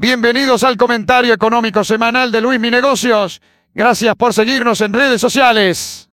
Bienvenidos al comentario económico semanal de Luis Mi Negocios. Gracias por seguirnos en redes sociales.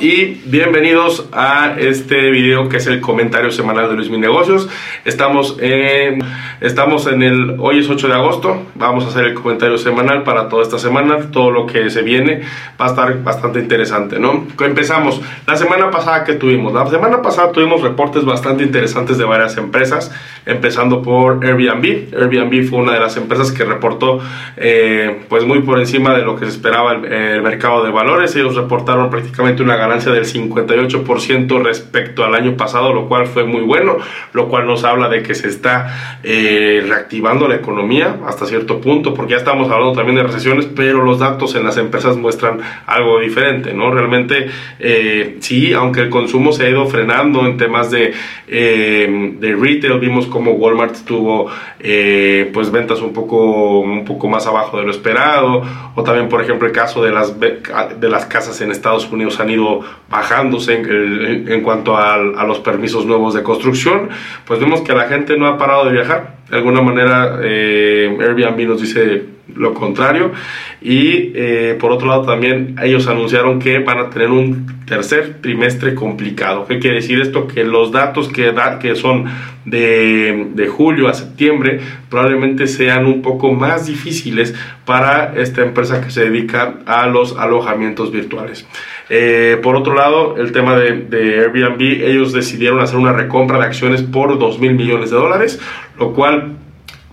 Y bienvenidos a este video que es el comentario semanal de Luis Mi Negocios. Estamos en, estamos en el, hoy es 8 de agosto, vamos a hacer el comentario semanal para toda esta semana, todo lo que se viene va a estar bastante interesante, ¿no? Empezamos, la semana pasada que tuvimos, la semana pasada tuvimos reportes bastante interesantes de varias empresas, empezando por Airbnb. Airbnb fue una de las empresas que reportó eh, pues muy por encima de lo que se esperaba el, mercado de valores, ellos reportaron prácticamente una ganancia del 58% respecto al año pasado, lo cual fue muy bueno, lo cual nos habla de que se está eh, reactivando la economía hasta cierto punto, porque ya estamos hablando también de recesiones, pero los datos en las empresas muestran algo diferente, ¿no? Realmente eh, sí, aunque el consumo se ha ido frenando en temas de, eh, de retail, vimos como Walmart tuvo pues ventas un poco, un poco más abajo de lo esperado, o también por ejemplo el caso de las, de las casas en Estados Unidos, han ido bajándose en, cuanto a, los permisos nuevos de construcción, pues vemos que la gente no ha parado de viajar. De alguna manera, eh, Airbnb nos dice lo contrario. Y eh, por otro lado también ellos anunciaron que van a tener un tercer trimestre complicado. ¿Qué quiere decir esto? Que los datos que, que son de, julio a septiembre probablemente sean un poco más difíciles para esta empresa que se dedica a los alojamientos virtuales. Eh, por otro lado, el tema de, Airbnb, ellos decidieron hacer una recompra de acciones por 2 mil millones de dólares, lo cual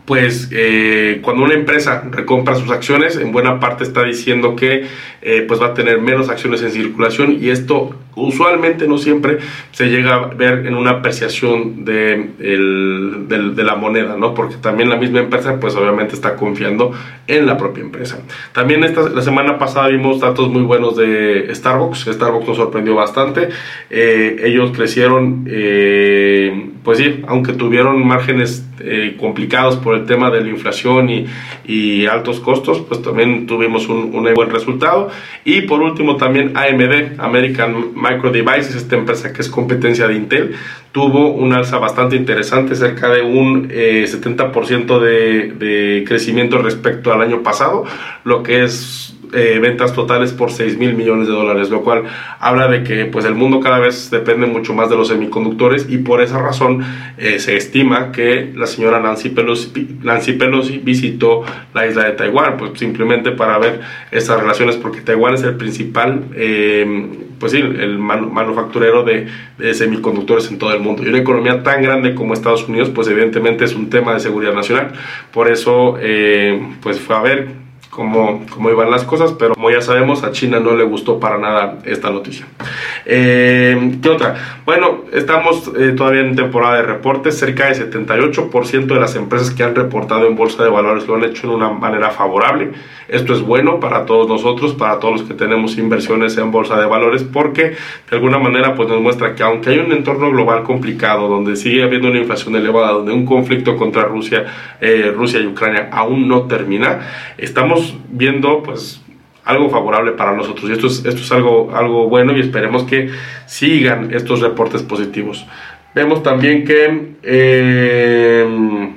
pues eh, cuando una empresa recompra sus acciones, en buena parte está diciendo que eh, pues va a tener menos acciones en circulación y esto usualmente no siempre se llega a ver en una apreciación de, de, la moneda, ¿no? Porque también la misma empresa pues obviamente está confiando en la propia empresa. También esta, la semana pasada vimos datos muy buenos de Starbucks, Starbucks nos sorprendió bastante, eh, ellos crecieron, pues sí, aunque tuvieron márgenes complicados por el tema de la inflación y, y altos costos, pues también tuvimos un, un, buen resultado. Y por último también AMD, American Micro Devices, esta empresa que es competencia de Intel, tuvo un alza bastante interesante, cerca de un 70% eh, de, crecimiento respecto al año pasado, lo que es eh, ventas totales por 6 mil millones de dólares, lo cual habla de que pues, el mundo cada vez depende mucho más de los semiconductores y por esa razón eh, se estima que la señora Nancy Pelosi, Nancy Pelosi visitó la isla de Taiwán, pues simplemente para ver estas relaciones, porque Taiwán es el principal, pues sí, el manufacturero de, semiconductores en todo el mundo. Y una economía tan grande como Estados Unidos, pues evidentemente es un tema de seguridad nacional. Por eso, pues fue a ver cómo, cómo, iban las cosas, pero como ya sabemos, a China no le gustó para nada esta noticia. Eh, ¿Qué otra? Bueno, estamos eh, todavía en temporada de reportes, cerca del 78% de las empresas que han reportado en Bolsa de Valores lo han hecho de una manera favorable. Esto es bueno para todos nosotros, para todos los que tenemos inversiones en Bolsa de Valores, porque de alguna manera pues, nos muestra que aunque hay un entorno global complicado, donde sigue habiendo una inflación elevada, donde un conflicto contra Rusia, eh, Rusia y Ucrania aún no termina, estamos viendo pues algo favorable para nosotros y esto es, esto es algo, algo bueno y esperemos que sigan estos reportes positivos. Vemos también que eh,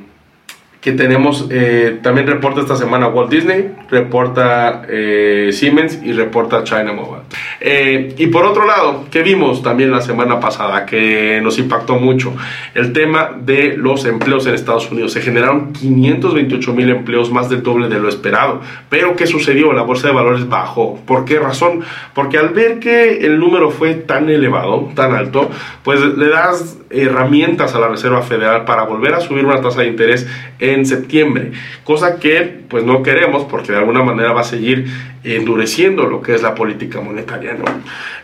que tenemos, eh, también reporta esta semana Walt Disney, reporta eh, Siemens y reporta China Mobile. Eh, y por otro lado, que vimos también la semana pasada, que nos impactó mucho, el tema de los empleos en Estados Unidos. Se generaron 528 mil empleos, más del doble de lo esperado. Pero ¿qué sucedió? La bolsa de valores bajó. ¿Por qué razón? Porque al ver que el número fue tan elevado, tan alto, pues le das herramientas a la Reserva Federal para volver a subir una tasa de interés en septiembre, cosa que pues no queremos porque de alguna manera va a seguir endureciendo lo que es la política monetaria, ¿no?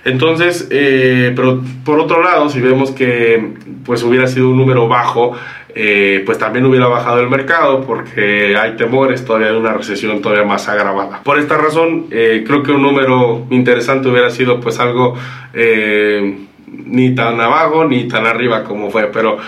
Entonces, eh, pero por otro lado, si vemos que pues hubiera sido un número bajo, eh, pues también hubiera bajado el mercado porque hay temores todavía de una recesión todavía más agravada. Por esta razón, eh, creo que un número interesante hubiera sido pues algo ni tan abajo ni tan arriba como fue, pero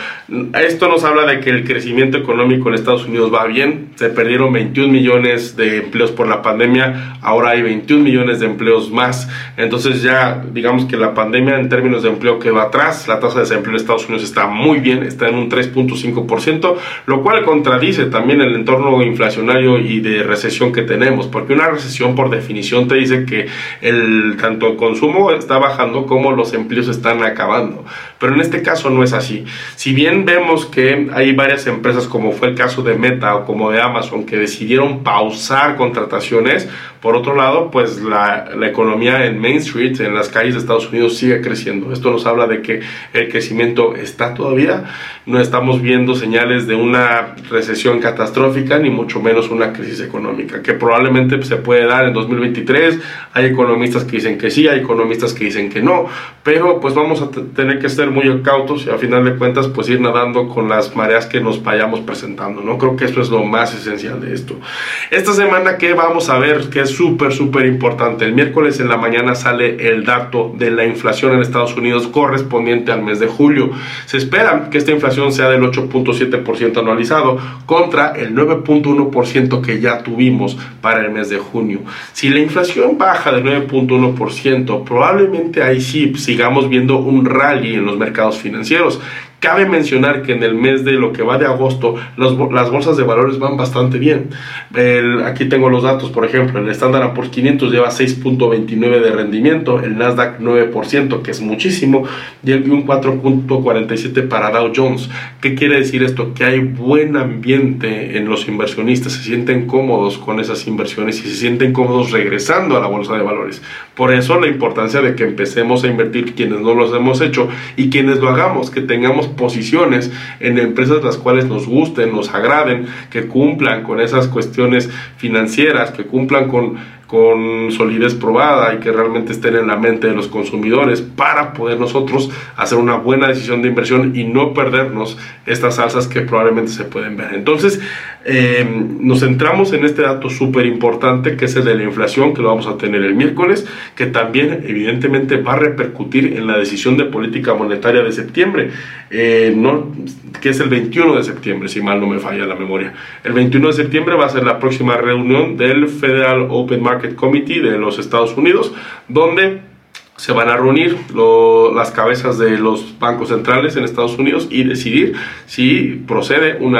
esto nos habla de que el crecimiento económico en Estados Unidos va bien, se perdieron 21 millones de empleos por la pandemia, ahora hay 21 millones de empleos más, entonces ya digamos que la pandemia en términos de empleo que va atrás, la tasa de desempleo en Estados Unidos está muy bien, está en un 3.5%, lo cual contradice también el entorno inflacionario y de recesión que tenemos, porque una recesión por definición te dice que el tanto el consumo está bajando como los empleos están acabando. Pero en este caso no es así. Si bien vemos que hay varias empresas, como fue el caso de Meta o como de Amazon, que decidieron pausar contrataciones, por otro lado, pues la, la economía en Main Street, en las calles de Estados Unidos, sigue creciendo. Esto nos habla de que el crecimiento está todavía. No estamos viendo señales de una recesión catastrófica, ni mucho menos una crisis económica, que probablemente se puede dar en 2023. Hay economistas que dicen que sí, hay economistas que dicen que no, pero pues vamos a tener que ser muy cautos y a final de cuentas pues ir nadando con las mareas que nos vayamos presentando, ¿no? Creo que eso es lo más esencial de esto. Esta semana que vamos a ver que es súper, súper importante. El miércoles en la mañana sale el dato de la inflación en Estados Unidos correspondiente al mes de julio. Se espera que esta inflación sea del 8.7% anualizado contra el 9.1% que ya tuvimos para el mes de junio. Si la inflación baja del 9.1%, probablemente ahí sí sigamos viendo un rally en los mercados financieros. Cabe mencionar que en el mes de lo que va de agosto, las bolsas de valores van bastante bien. aquí tengo los datos, por ejemplo, el Standard Poor's 500 lleva 6.29 de rendimiento, el Nasdaq 9%, que es muchísimo, y un 4.47 para Dow Jones. ¿Qué quiere decir esto? Que hay buen ambiente en los inversionistas, se sienten cómodos con esas inversiones y se sienten cómodos regresando a la bolsa de valores. Por eso la importancia de que empecemos a invertir quienes no lo hemos hecho y quienes lo hagamos, que tengamos posiciones en empresas las cuales nos gusten, nos agraden, que cumplan con esas cuestiones financieras, que cumplan con con solidez probada y que realmente estén en la mente de los consumidores para poder nosotros hacer una buena decisión de inversión y no perdernos estas alzas que probablemente se pueden ver. Entonces, eh, nos centramos en este dato súper importante que es el de la inflación, que lo vamos a tener el miércoles, que también evidentemente va a repercutir en la decisión de política monetaria de septiembre, eh, que es el 21 de septiembre, si mal no me falla la memoria. El 21 de septiembre va a ser la próxima reunión del Federal Open Market Committee de los Estados Unidos, donde se van a reunir las cabezas de los bancos centrales en Estados Unidos y decidir si procede una